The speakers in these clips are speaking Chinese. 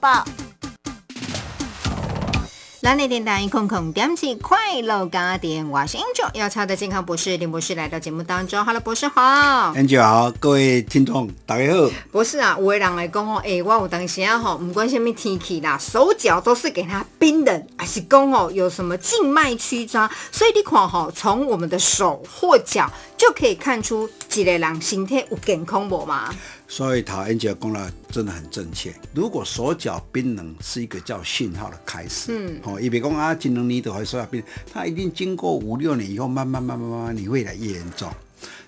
报。蓝内电台空空点起快乐家电，我是 Angel，要超的健康博士林博士来到节目当中，Hello，博士好。Angel 好，各位听众大家好。博士啊，有的人来讲哦，诶、我有当时啊吼，不管什么天气啦，手脚都是给它冰冷，还是讲哦有什么静脉曲张，所以你看吼，从我们的手或脚就可以看出一个人身体有健康无嘛？所以陶 Angel 讲了真的很正确。如果手脚冰冷是一个叫信号的开始，嗯，哦，也别讲啊，今能你都还手脚冰冷，它一定经过五六年以后，慢慢慢慢慢慢，你会来越严重。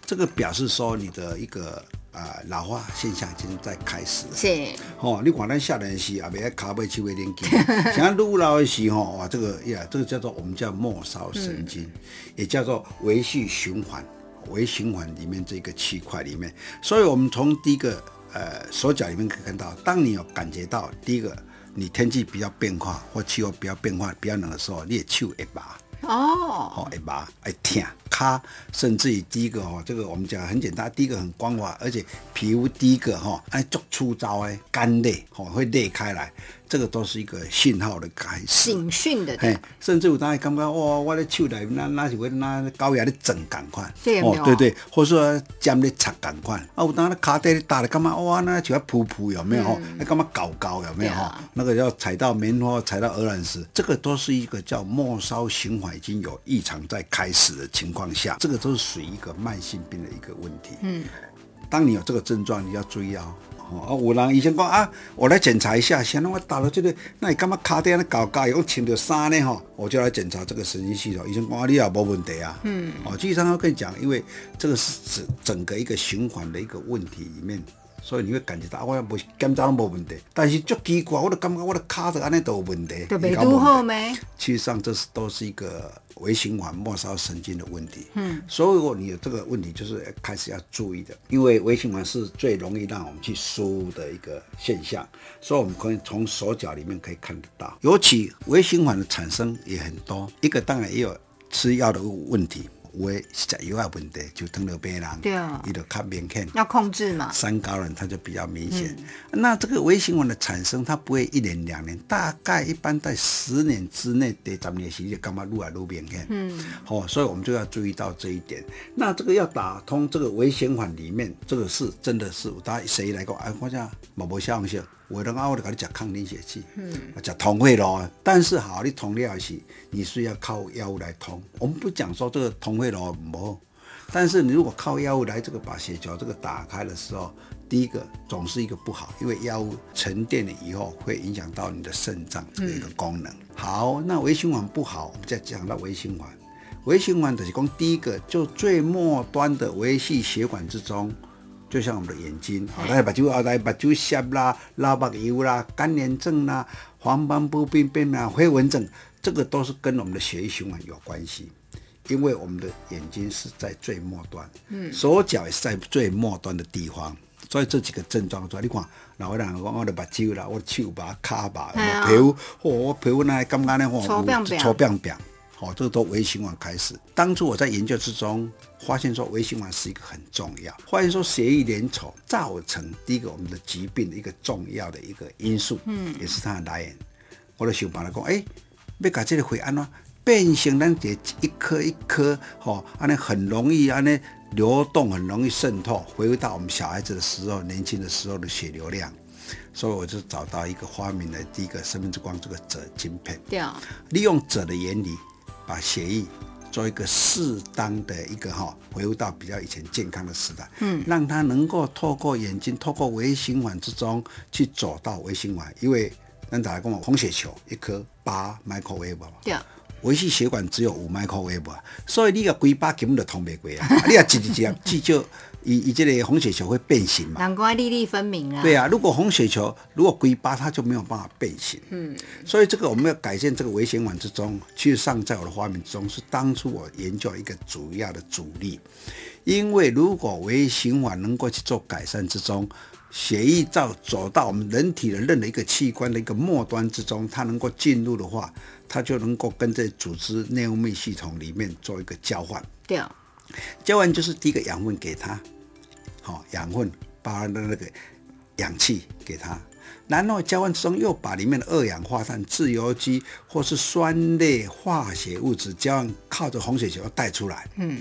这个表示说你的一个啊、呃老化现象已经在开始了。是，哦，你看咱少年时也别卡背手会连筋，像愈老的时候，哇，这个呀，这个叫做我们叫末梢神经，也叫做维系循环，微循环里面这个区块里面，所以我们从第一个呃手脚里面可以看到，当你有感觉到第一个你天气比较变化或气候比较变化比较冷的时候，你的手会麻。哦，哦，会麻会痛，卡，甚至于第一个哦，这个我们讲很简单，第一个很光滑，而且皮肤第一个哈，哎，足粗糙哎，干裂，哦，会裂开来，这个都是一个信号的开始。警讯的，哎，甚至有当感觉哇，我的手内那那是会那高压的整赶快，对有没有对对，或者说尖咧插赶快，啊，有当咧卡底咧打的，感觉哇，那就要噗噗有没有？那感觉搞搞有没有？对啊那个要踩到棉花，踩到鹅卵石，这个都是一个叫末梢循环已经有异常在开始的情况下，这个都是属于一个慢性病的一个问题。嗯，当你有这个症状，你要注意哦。哦，啊，有人医生讲啊，我来检查一下，先让我打了这个，那你干嘛卡在那搞搞，用穿着衫呢？哈，我就来检查这个神经系统。医生讲啊，你也没问题啊。嗯。哦，实际上要跟你讲，因为这个是整整个一个循环的一个问题里面。所以你会感觉到啊，我无检查都无问题，但是足奇怪，我就感觉我的卡着安尼都有问题，就没拄好咩？其实上这是都是一个微循环末梢神经的问题。嗯，所以如果你有这个问题，就是开始要注意的，因为微循环是最容易让我们去输入的一个现象，所以我们可以从手脚里面可以看得到。尤其微循环的产生也很多，一个当然也有吃药的问题。有的食药的问题，就糖尿病人，对啊伊就较明显。要控制嘛。三高人他就比较明显。那这个微循环的产生，它不会一年两年，大概一般在十年之内，第十年时就干嘛愈来愈明显。嗯，哦，所以我们就要注意到这一点。那这个要打通这个微循环里面，这个是真的是，大家谁来讲？哎，我讲冇无效用性。有的人啊，我就给你吃抗凝血剂，嗯，吃通会咯。但是好，你通了是，你是要靠药物来通。我们不讲说这个通会咯不好，但是你如果靠药物来这个把血球这个打开的时候，第一个总是一个不好，因为药物沉淀了以后会影响到你的肾脏这个一个功能。好，那微循环不好，我们再讲到微循环。微循环就是讲第一个就最末端的维系血管之中。就像我们的眼睛，好，来把酒啊，来把酒涩啦、老白油啦、干眼症啦、黄斑部病变啦、飞蚊症，这个都是跟我们的血液循环有关系。因为我们的眼睛是在最末端，嗯，手脚也是在最末端的地方，所以这几个症状出来，你看，老人讲我的目睭啦，我的手吧、脚吧，哎呀皮肤，哦，我皮肤那感觉呢，吼，粗扁扁粗扁扁。哦，这个都微循环开始。当初我在研究之中发现说，微循环是一个很重要，发现说血液粘稠造成第一个我们的疾病的一个重要的一个因素，嗯，也是它的来源。我就想办法讲，诶、要把这个血安怎变成咱这一颗一颗，吼、安尼很容易安尼流动，很容易渗透，回归到我们小孩子的时候、年轻的时候的血流量。所以我就找到一个发明了第一个生命之光这个锗晶片。对啊，利用锗的原理，把血液做一个适当的一个哈，回复到比较以前健康的时代，嗯，让它能够透过眼睛，透过微循环之中去走到微循环，因为咱大家讲红血球一颗八 microwave 嘛，对。啊，维系血管只有五 microwave，啊所以你个规巴根本就通不过啊，啊你要一直接至少以以这个红血球会变形嘛，难怪粒粒分明啊。对啊，如果红血球如果龟巴，它就没有办法变形。嗯，所以这个我们要改善这个微血管之中，其实上在我的发明之中是当初我研究一个主要的主力。因为如果微血管能够去做改善之中，血液到走到我们人体的任何一个器官的一个末端之中，它能够进入的话，它就能够跟这组织内分泌系统里面做一个交换。对啊，交换就是第一个养分给它，好、养分包含的那个氧气给它，然后交换之中又把里面的二氧化碳、自由基或是酸类化学物质交换，靠着红血球带出来。嗯。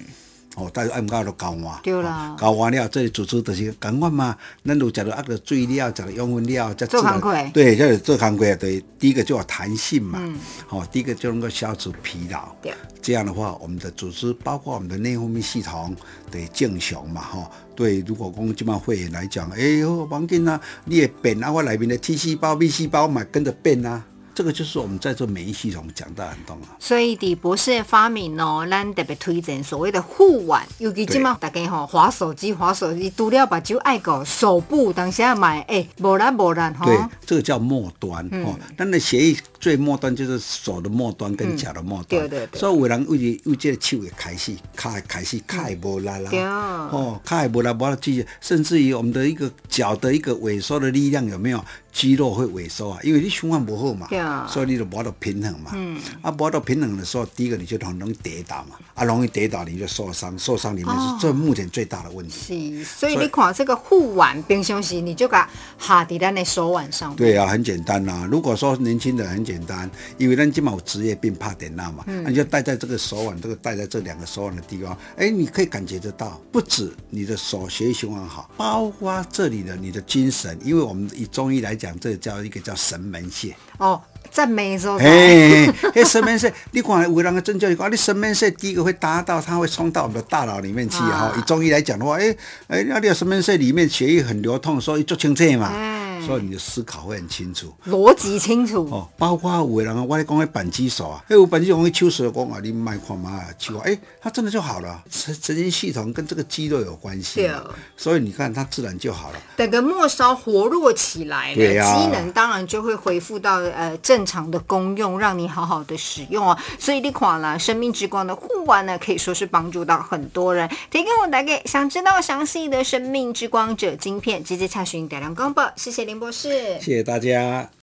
哦，但是按到都搞完，对啦，搞完了，这里组织就是讲完嘛。咱如食到啊着水了，食到养分料，再做康亏。对，就是做康亏。对，第一个就有弹性嘛。嗯。哦，第一个就能够消除疲劳。对。这样的话，我们的组织包括我们的内分泌系统得正常嘛。哈，对。如果讲这帮会员来讲，哎呦，王健啊，你也变啊，我里面的 T 细胞、B 细胞嘛跟着变啊。这个就是我们在做免疫系统讲到很多啊。所以，的博士的发明哦，咱特别推荐所谓的护腕，尤其今嘛大家吼滑手机、滑手机，除了把酒爱搞手部，当下买哎，无然无然哈。对，这个叫末端哦。咱的血液最末端就是手的末端跟脚的末端。对对对。所以有人为为这个手也开始，卡开始卡也无力啦。对哦，卡也无力，无力记，甚至于我们的一个脚的一个萎缩的力量有没有？肌肉会萎缩啊，因为你循环不好嘛，所以你就无到平衡嘛。啊，无到平衡的时候，第一个你就很容易跌倒嘛，啊，容易跌倒你就受伤，受伤里面是最目前最大的问题。是，所以你看这个护腕平常时你就把下在咱的手腕上。对啊，很简单呐。如果说年轻的很简单，因为咱今嘛有职业病怕点那嘛，你就戴在这个手腕，这个戴在这两个手腕的地方，哎，你可以感觉得到，不止你的手血液循环好，包括这里的你的精神，因为我们以中医来。讲这个叫一个叫神门穴哦，赞美说，哎，哎，神门穴，你看有人个针灸，你讲你神门穴第一个会达到，它会冲到我们的大脑里面去哈。以中医来讲的话，哎哎，那你神门穴里面血液很流通，所以做清澈嘛。所以你的思考会很清楚，逻辑清楚哦。包括有的人，我咧讲个扳机手啊，哎，有扳机手，手术讲啊，你卖看嘛，手啊，哎，他真的就好了。神神经系统跟这个肌肉有关系，对。所以你看，它自然就好了。等个末梢活络起来了，机能当然就会恢复到呃正常的功用，让你好好的使用啊。所以你看了生命之光的护腕呢，可以说是帮助到很多人。提供我大概想知道详细的生命之光者晶片，直接查询点亮光报。谢谢林博士，谢谢大家。